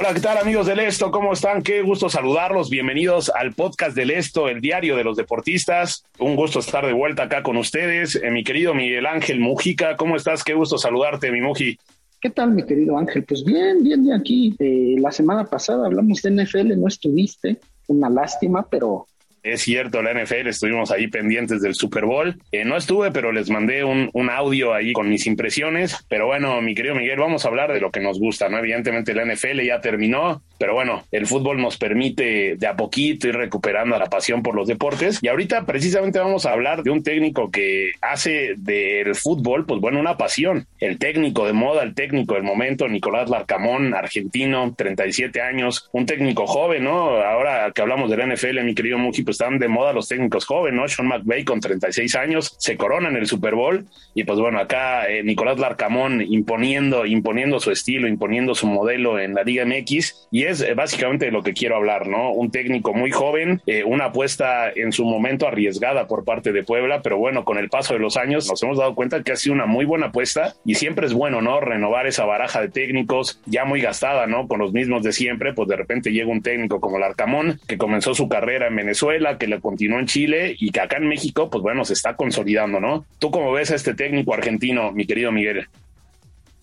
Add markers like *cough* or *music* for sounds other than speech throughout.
Hola, ¿qué tal amigos del Esto? ¿Cómo están? Qué gusto saludarlos. Bienvenidos al podcast del Esto, el diario de los deportistas. Un gusto estar de vuelta acá con ustedes. Eh, mi querido Miguel Ángel Mujica, ¿cómo estás? Qué gusto saludarte, mi Muji. ¿Qué tal, mi querido Ángel? Pues bien, bien de aquí. Eh, la semana pasada hablamos de NFL, no estuviste. Una lástima, pero es cierto, la NFL, estuvimos ahí pendientes del Super Bowl. Eh, no estuve, pero les mandé un, audio ahí con mis impresiones. Pero bueno, mi querido Miguel, vamos a hablar de lo que nos gusta, ¿no? Evidentemente la NFL ya terminó, pero bueno, el fútbol nos permite de a poquito ir recuperando la pasión por los deportes. Y ahorita precisamente vamos a hablar de un técnico que hace del fútbol, pues bueno, una pasión. El técnico de moda, el técnico del momento, Nicolás Larcamón, argentino, 37 años, un técnico joven, ¿no? Ahora que hablamos de la NFL, mi querido Muji, pues están de moda los técnicos jóvenes, ¿no? Sean McVay con 36 años se corona en el Super Bowl y pues bueno, acá eh, Nicolás Larcamón imponiendo, imponiendo su estilo, imponiendo su modelo en la Liga MX y es eh, básicamente de lo que quiero hablar, ¿no? Un técnico muy joven, eh, una apuesta en su momento arriesgada por parte de Puebla, pero bueno, con el paso de los años nos hemos dado cuenta que ha sido una muy buena apuesta y siempre es bueno, ¿no? Renovar esa baraja de técnicos ya muy gastada, ¿no? Con los mismos de siempre, pues de repente llega un técnico como Larcamón que comenzó su carrera en Venezuela, que le continuó en Chile y que acá en México, pues bueno, se está consolidando, ¿no? ¿Tú cómo ves a este técnico argentino, mi querido Miguel?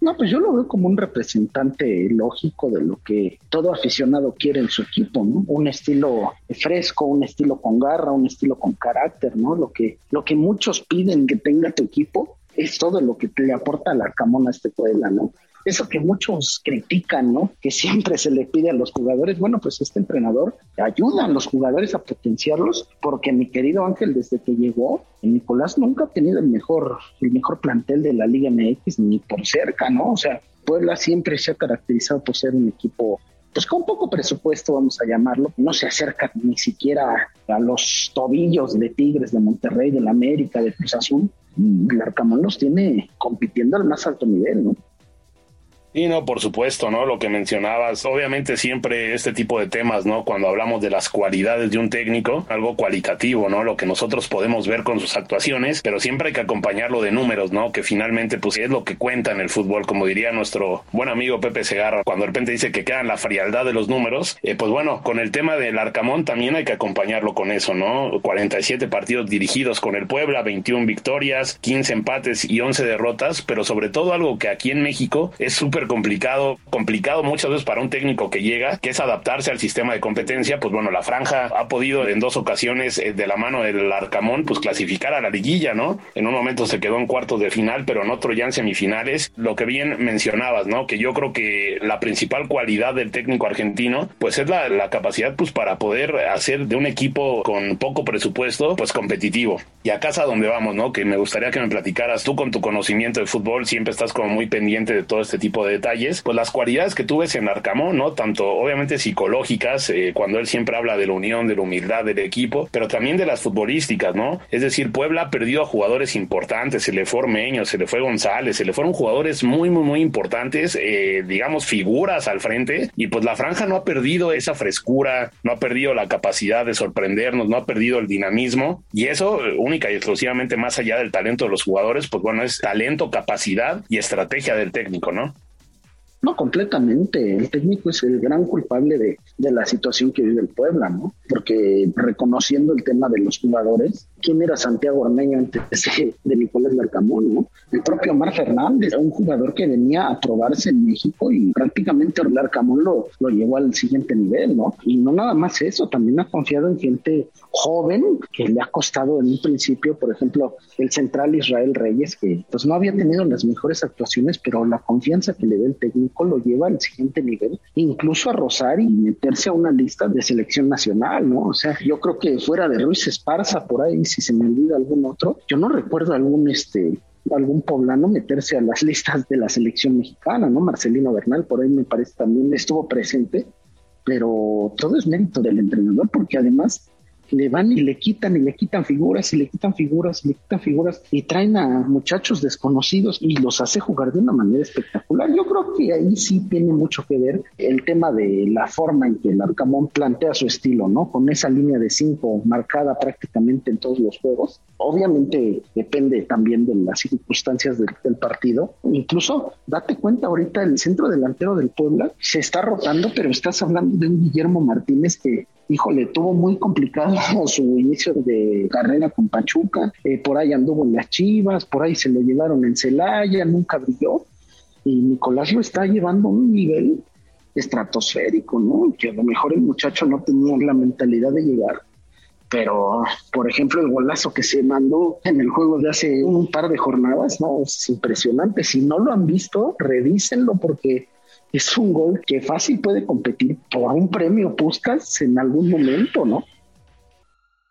No, pues yo lo veo como un representante lógico de lo que todo aficionado quiere en su equipo, ¿no? Un estilo fresco, un estilo con garra, un estilo con carácter, ¿no? Lo que, lo que muchos piden que tenga tu equipo es todo lo que le aporta al Arcamón a este Puebla, ¿no? Eso que muchos critican, ¿no? Que siempre se le pide a los jugadores, bueno, pues este entrenador ayuda a los jugadores a potenciarlos, porque mi querido Ángel, desde que llegó, Nicolás nunca ha tenido el mejor, el mejor plantel de la Liga MX, ni por cerca, ¿no? O sea, Puebla siempre se ha caracterizado por ser un equipo pues con poco presupuesto, vamos a llamarlo, no se acerca ni siquiera a los tobillos de Tigres, de Monterrey, de la América, de Cruz Azul. Y Arcamón los tiene compitiendo al más alto nivel, ¿no? Y no, por supuesto, ¿no? Lo que mencionabas, obviamente siempre este tipo de temas, ¿no? Cuando hablamos de las cualidades de un técnico, algo cualitativo, ¿no? Lo que nosotros podemos ver con sus actuaciones, pero siempre hay que acompañarlo de números, ¿no? Que finalmente, pues es lo que cuenta en el fútbol, como diría nuestro buen amigo Pepe Segarra, cuando de repente dice que quedan la frialdad de los números, eh, pues bueno, con el tema del Arcamón también hay que acompañarlo con eso, ¿no? 47 partidos dirigidos con el Puebla, 21 victorias, 15 empates y 11 derrotas, pero sobre todo algo que aquí en México es súper complicado, complicado muchas veces para un técnico que llega, que es adaptarse al sistema de competencia, pues bueno, la franja ha podido en dos ocasiones eh, de la mano del Arcamón, pues clasificar a la liguilla, ¿no? En un momento se quedó en cuartos de final, pero en otro ya en semifinales. Lo que bien mencionabas, ¿no? Que yo creo que la principal cualidad del técnico argentino, pues es la, la capacidad, pues para poder hacer de un equipo con poco presupuesto, pues competitivo. Y a casa donde vamos, ¿no? Que me gustaría que me platicaras tú con tu conocimiento de fútbol, siempre estás como muy pendiente de todo este tipo de detalles, pues las cualidades que tú ves en Arcamón, ¿no? Tanto obviamente psicológicas, eh, cuando él siempre habla de la unión, de la humildad del equipo, pero también de las futbolísticas, ¿no? Es decir, Puebla ha perdido a jugadores importantes, se le fue Ormeño, se le fue González, se le fueron jugadores muy, muy, muy importantes, eh, digamos, figuras al frente, y pues la franja no ha perdido esa frescura, no ha perdido la capacidad de sorprendernos, no ha perdido el dinamismo, y eso eh, única y exclusivamente más allá del talento de los jugadores, pues bueno, es talento, capacidad y estrategia del técnico, ¿no? No, completamente. El técnico es el gran culpable de, de, la situación que vive el Puebla, ¿no? Porque reconociendo el tema de los jugadores, quién era Santiago Ormeño antes de, Nicolás Larcamón, ¿no? El propio Omar Fernández, un jugador que venía a probarse en México y prácticamente Larcamón lo, lo llevó al siguiente nivel, ¿no? Y no nada más eso, también ha confiado en gente joven que le ha costado en un principio, por ejemplo, el central Israel Reyes, que pues no había tenido las mejores actuaciones, pero la confianza que le da el técnico lo lleva al siguiente nivel, incluso a rozar y meterse a una lista de selección nacional, ¿no? O sea, yo creo que fuera de Ruiz Esparza por ahí, si se me olvida algún otro, yo no recuerdo algún este algún poblano meterse a las *laughs* listas de la selección mexicana, ¿no? Marcelino Bernal por ahí me parece también estuvo presente, pero todo es mérito del entrenador porque además le van y le quitan y le quitan figuras y le quitan figuras y le quitan figuras y traen a muchachos desconocidos y los hace jugar de una manera espectacular. Yo creo que ahí sí tiene mucho que ver el tema de la forma en que el Arcamón plantea su estilo, ¿no? Con esa línea de cinco marcada prácticamente en todos los juegos. Obviamente depende también de las circunstancias del, del partido. Incluso date cuenta ahorita el centro delantero del Puebla se está rotando, pero estás hablando de un Guillermo Martínez que híjole, tuvo muy complicado *laughs* su inicio de carrera con Pachuca, eh, por ahí anduvo en las Chivas, por ahí se lo llevaron en Celaya, nunca brilló, y Nicolás lo está llevando a un nivel estratosférico, ¿no? Que a lo mejor el muchacho no tenía la mentalidad de llegar, pero por ejemplo el golazo que se mandó en el juego de hace un par de jornadas, no, es impresionante. Si no lo han visto, revísenlo porque es un gol que fácil puede competir por un premio Puskas en algún momento, ¿no?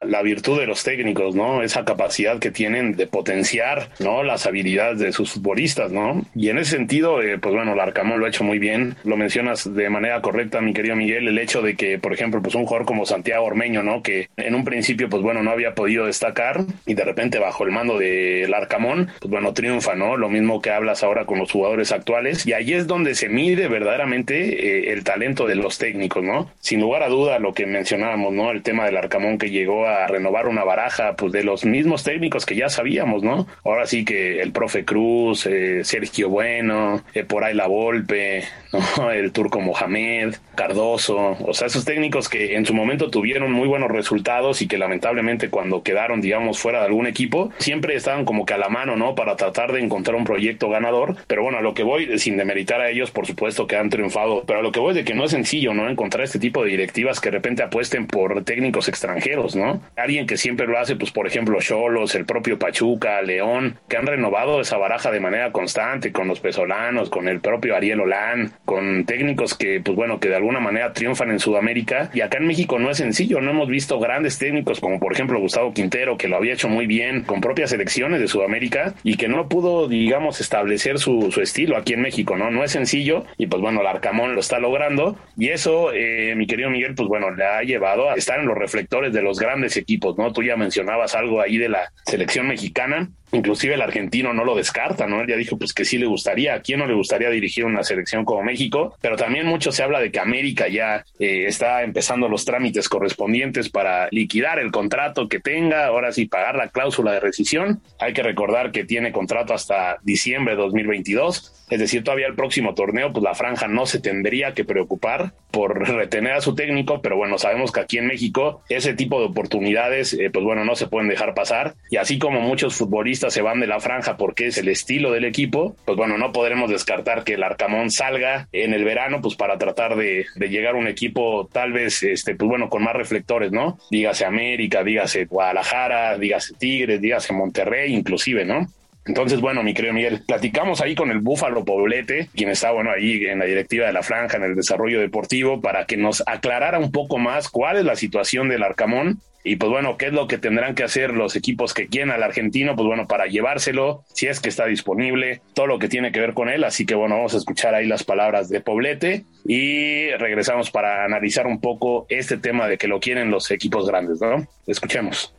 La virtud de los técnicos, ¿no? Esa capacidad que tienen de potenciar, ¿no? Las habilidades de sus futbolistas, ¿no? Y en ese sentido, eh, pues bueno, Larcamón lo ha hecho muy bien. Lo mencionas de manera correcta, mi querido Miguel, el hecho de que, por ejemplo, pues un jugador como Santiago Ormeño, ¿no? Que en un principio, pues bueno, no había podido destacar y de repente bajo el mando de Larcamón, pues bueno, triunfa, ¿no? Lo mismo que hablas ahora con los jugadores actuales y ahí es donde se mide verdaderamente eh, el talento de los técnicos, ¿no? Sin lugar a duda, lo que mencionábamos, ¿no? El tema del Arcamón que llegó a a renovar una baraja pues de los mismos técnicos que ya sabíamos, ¿no? Ahora sí que el profe Cruz, eh, Sergio Bueno, eh, por ahí la Volpe, ¿no? *laughs* el turco Mohamed, Cardoso, o sea, esos técnicos que en su momento tuvieron muy buenos resultados y que lamentablemente cuando quedaron, digamos, fuera de algún equipo, siempre estaban como que a la mano, ¿no? Para tratar de encontrar un proyecto ganador, pero bueno, a lo que voy, sin demeritar a ellos, por supuesto que han triunfado, pero a lo que voy es de que no es sencillo, ¿no? Encontrar este tipo de directivas que de repente apuesten por técnicos extranjeros, ¿no? Alguien que siempre lo hace, pues por ejemplo, Cholos, el propio Pachuca, León, que han renovado esa baraja de manera constante con los pesolanos, con el propio Ariel Olán, con técnicos que, pues bueno, que de alguna manera triunfan en Sudamérica. Y acá en México no es sencillo, no hemos visto grandes técnicos como por ejemplo Gustavo Quintero, que lo había hecho muy bien con propias selecciones de Sudamérica y que no pudo, digamos, establecer su, su estilo aquí en México, ¿no? No es sencillo y pues bueno, el Arcamón lo está logrando y eso, eh, mi querido Miguel, pues bueno, le ha llevado a estar en los reflectores de los grandes equipos, ¿no? Tú ya mencionabas algo ahí de la selección mexicana Inclusive el argentino no lo descarta, ¿no? Él ya dijo pues que sí le gustaría, a quién no le gustaría dirigir una selección como México, pero también mucho se habla de que América ya eh, está empezando los trámites correspondientes para liquidar el contrato que tenga, ahora sí pagar la cláusula de rescisión. Hay que recordar que tiene contrato hasta diciembre de 2022, es decir, todavía el próximo torneo, pues la franja no se tendría que preocupar por retener a su técnico, pero bueno, sabemos que aquí en México ese tipo de oportunidades, eh, pues bueno, no se pueden dejar pasar y así como muchos futbolistas se van de la franja porque es el estilo del equipo, pues bueno, no podremos descartar que el Arcamón salga en el verano, pues para tratar de, llegar a un equipo tal vez, este, pues bueno, con más reflectores, ¿no? Dígase América, dígase Guadalajara, dígase Tigres, dígase Monterrey, inclusive, ¿no? Entonces, bueno, mi querido Miguel, platicamos ahí con el Búfalo Poblete, quien está, bueno, ahí en la directiva de la franja, en el desarrollo deportivo, para que nos aclarara un poco más cuál es la situación del Arcamón y pues bueno, ¿qué es lo que tendrán que hacer los equipos que quieren al argentino? Pues bueno, para llevárselo, si es que está disponible, todo lo que tiene que ver con él. Así que bueno, vamos a escuchar ahí las palabras de Poblete y regresamos para analizar un poco este tema de que lo quieren los equipos grandes, ¿no? Escuchemos.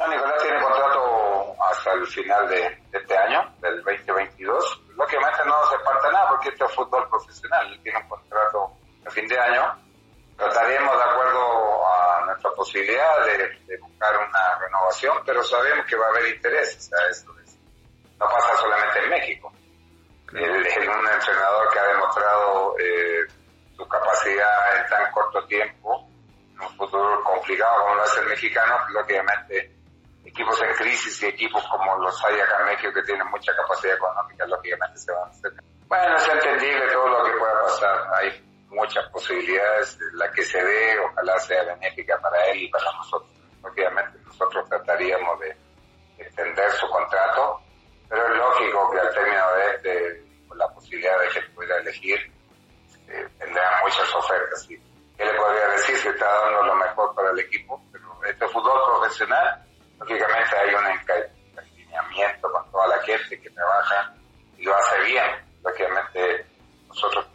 Nicolás tiene hasta el final de, este año, del 2022. Lógicamente no se parte nada porque este es fútbol profesional, tiene un contrato a fin de año. Trataremos de acuerdo a nuestra posibilidad de, buscar una renovación, pero sabemos que va a haber interés. O sea, esto no pasa solamente en México. Él es un entrenador que ha demostrado eh, su capacidad en tan corto tiempo, en un futuro complicado como lo hace el mexicano, lógicamente equipos en crisis y equipos como los hay acá en México que tienen mucha capacidad económica, lógicamente se van a hacer. Bueno, es entendible todo lo que pueda pasar. Hay muchas posibilidades. La que se dé, ojalá sea benéfica para él y para nosotros. Obviamente nosotros trataríamos de extender su contrato, pero es lógico que al término de este, con la posibilidad de que pueda elegir, eh, tendrá muchas ofertas. Y ¿Qué le podría decir? Se está dando lo mejor para el equipo, pero este fútbol profesional, lógicamente hay un encariñamiento con toda la gente que trabaja y lo hace bien. Lógicamente nosotros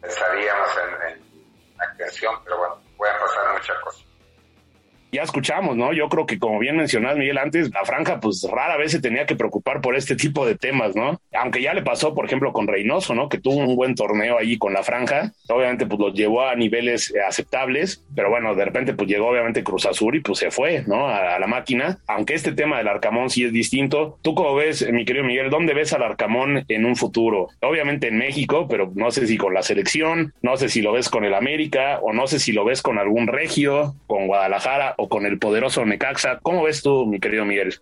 pensaríamos en, en la creación, pero bueno, pueden pasar muchas cosas ya escuchamos, ¿no? Yo creo que como bien mencionas, Miguel, antes la franja pues rara vez se tenía que preocupar por este tipo de temas, ¿no? Aunque ya le pasó, por ejemplo, con Reynoso, ¿no? Que tuvo un buen torneo allí con la franja, obviamente pues los llevó a niveles eh, aceptables, pero bueno, de repente pues llegó obviamente Cruz Azul y pues se fue, ¿no? A, la máquina, aunque este tema del Arcamón sí es distinto. ¿Tú cómo ves, mi querido Miguel, dónde ves al Arcamón en un futuro? Obviamente en México, pero no sé si con la selección, no sé si lo ves con el América o no sé si lo ves con algún regio, con Guadalajara o con el poderoso Necaxa. ¿Cómo ves tú, mi querido Miguel?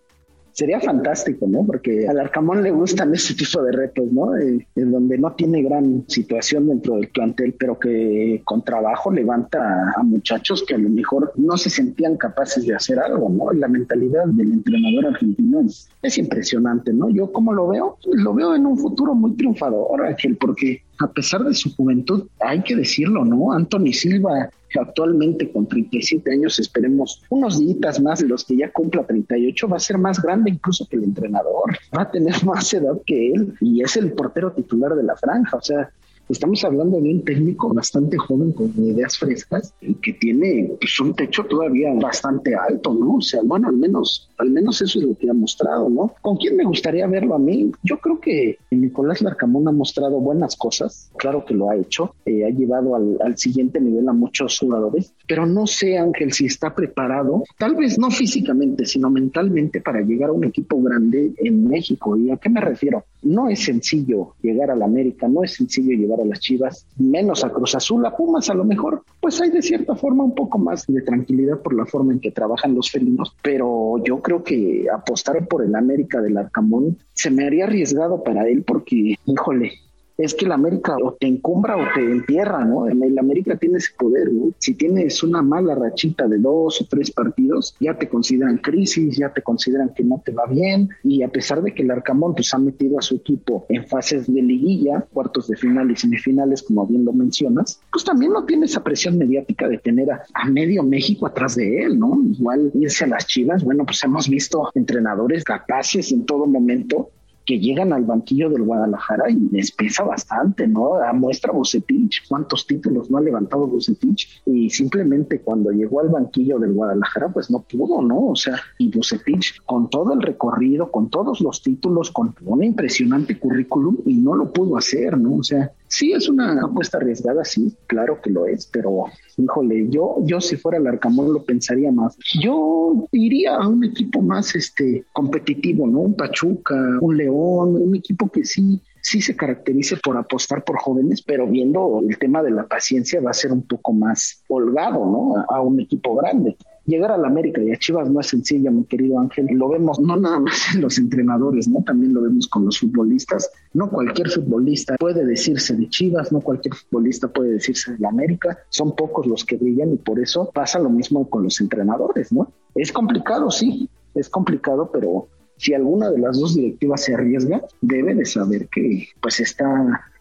Sería fantástico, ¿no? Porque al Arcamón le gustan ese tipo de retos, ¿no? Eh, en donde no tiene gran situación dentro del plantel, pero que con trabajo levanta a muchachos que a lo mejor no se sentían capaces de hacer algo, ¿no? La mentalidad del entrenador argentino es, es impresionante, ¿no? Yo como lo veo, lo veo en un futuro muy triunfador, Ángel, porque a pesar de su juventud, hay que decirlo, ¿no? Anthony Silva actualmente con 37 años, esperemos unos días más de los que ya cumpla 38, va a ser más grande incluso que el entrenador, va a tener *laughs* más edad que él y es el portero titular de la franja, o sea, Estamos hablando de un técnico bastante joven con ideas frescas y que tiene pues, un techo todavía bastante alto, ¿no? O sea, bueno, al menos, al menos eso es lo que ha mostrado, ¿no? ¿Con quién me gustaría verlo a mí? Yo creo que Nicolás Larcamón ha mostrado buenas cosas, claro que lo ha hecho, eh, ha llevado al, al siguiente nivel a muchos jugadores, pero no sé, Ángel, si está preparado, tal vez no físicamente, sino mentalmente para llegar a un equipo grande en México. ¿Y a qué me refiero? No es sencillo llegar a la América, no es sencillo llegar a las Chivas, menos a Cruz Azul, a Pumas a lo mejor, pues hay de cierta forma un poco más de tranquilidad por la forma en que trabajan los felinos, pero yo creo que apostar por el América del Arcamón se me haría arriesgado para él porque, híjole, es que la América o te encumbra o te entierra, ¿no? El América tiene ese poder, ¿no? Si tienes una mala rachita de dos o tres partidos, ya te consideran crisis, ya te consideran que no te va bien, y a pesar de que el Arcamón pues ha metido a su equipo en fases de liguilla, cuartos de final y semifinales, como bien lo mencionas, pues también no tiene esa presión mediática de tener a, a medio México atrás de él, ¿no? Igual irse a las Chivas, bueno, pues hemos visto entrenadores capaces en todo momento que llegan al banquillo del Guadalajara y les pesa bastante, ¿no? A muestra Bucetich, cuántos títulos no ha levantado Bucetich y simplemente cuando llegó al banquillo del Guadalajara pues no pudo, ¿no? O sea, y Bucetich con todo el recorrido, con todos los títulos, con un impresionante currículum y no lo pudo hacer, ¿no? O sea, Sí, es una apuesta arriesgada, sí, claro que lo es, pero híjole, yo, yo si fuera el Arcamón lo pensaría más. Yo iría a un equipo más este competitivo, ¿no? Un Pachuca, un León, un equipo que sí sí se caracterice por apostar por jóvenes, pero viendo el tema de la paciencia va a ser un poco más holgado, ¿no? A, un equipo grande llegar a la América y a Chivas no es sencilla, mi querido Ángel. Lo vemos no nada más en los entrenadores, ¿no? También lo vemos con los futbolistas. No cualquier futbolista puede decirse de Chivas, no cualquier futbolista puede decirse de América. Son pocos los que brillan y por eso pasa lo mismo con los entrenadores, ¿no? Es complicado, sí, es complicado, pero si alguna de las dos directivas se arriesga, debe de saber que pues está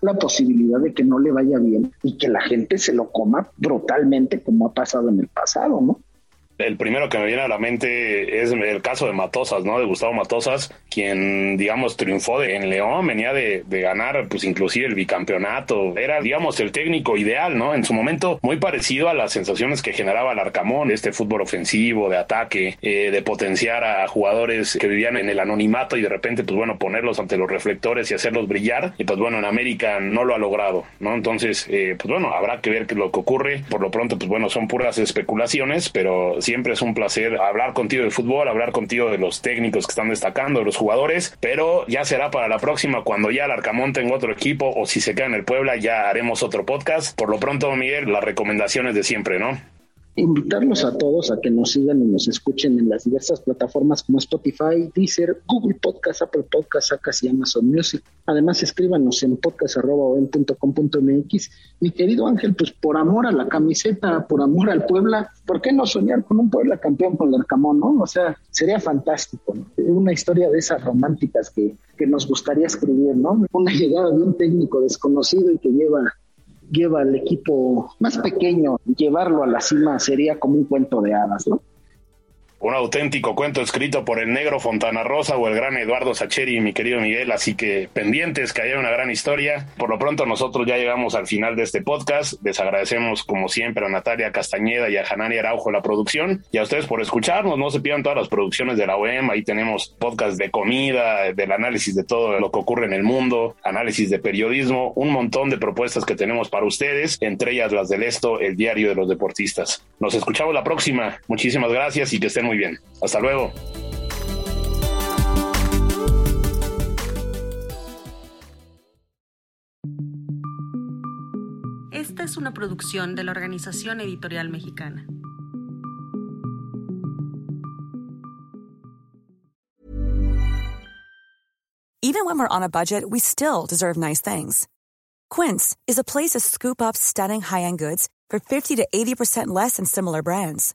la posibilidad de que no le vaya bien y que la gente se lo coma brutalmente como ha pasado en el pasado, ¿no? El primero que me viene a la mente es el caso de Matosas, ¿no? De Gustavo Matosas, quien, digamos, triunfó en León, venía de, ganar, pues, inclusive el bicampeonato. Era, digamos, el técnico ideal, ¿no? En su momento, muy parecido a las sensaciones que generaba el Arcamón, este fútbol ofensivo, de ataque, eh, de potenciar a jugadores que vivían en el anonimato y de repente, pues, bueno, ponerlos ante los reflectores y hacerlos brillar. Y, pues, bueno, en América no lo ha logrado, ¿no? Entonces, eh, pues, bueno, habrá que ver qué es lo que ocurre. Por lo pronto, pues, bueno, son puras especulaciones, pero siempre es un placer hablar contigo de fútbol, hablar contigo de los técnicos que están destacando, de los jugadores, pero ya será para la próxima cuando ya el Arcamón tenga otro equipo o si se queda en el Puebla ya haremos otro podcast. Por lo pronto, Miguel, las recomendaciones de siempre, ¿no? Invitarlos a todos a que nos sigan y nos escuchen en las diversas plataformas como Spotify, Deezer, Google Podcast, Apple Podcast, Acas y Amazon Music. Además, escríbanos en podcast.com.mx. Mi querido Ángel, pues por amor a la camiseta, por amor al Puebla, ¿por qué no soñar con un Puebla campeón con el Arcamón, no? O sea, sería fantástico, ¿no? Una historia de esas románticas que, que nos gustaría escribir, ¿no? Una llegada de un técnico desconocido y que lleva lleva al equipo más pequeño, llevarlo a la cima sería como un cuento de hadas, ¿no? Un auténtico cuento escrito por el negro Fontana Rosa o el gran Eduardo Sacheri, mi querido Miguel, así que pendientes que haya una gran historia. Por lo pronto nosotros ya llegamos al final de este podcast. Les agradecemos como siempre a Natalia Castañeda y a Hanani Araujo la producción y a ustedes por escucharnos. No se pierdan todas las producciones de la OEM. Ahí tenemos podcast de comida, del análisis de todo lo que ocurre en el mundo, análisis de periodismo, un montón de propuestas que tenemos para ustedes, entre ellas las del Esto, el diario de los deportistas. Nos escuchamos la próxima. Muchísimas gracias y que estén muy bien. Hasta luego. Esta es una producción de la Organización Editorial Mexicana. Even when we're on a budget, we still deserve nice things. Quince is a place to scoop up stunning high-end goods for 50 to 80% less than similar brands.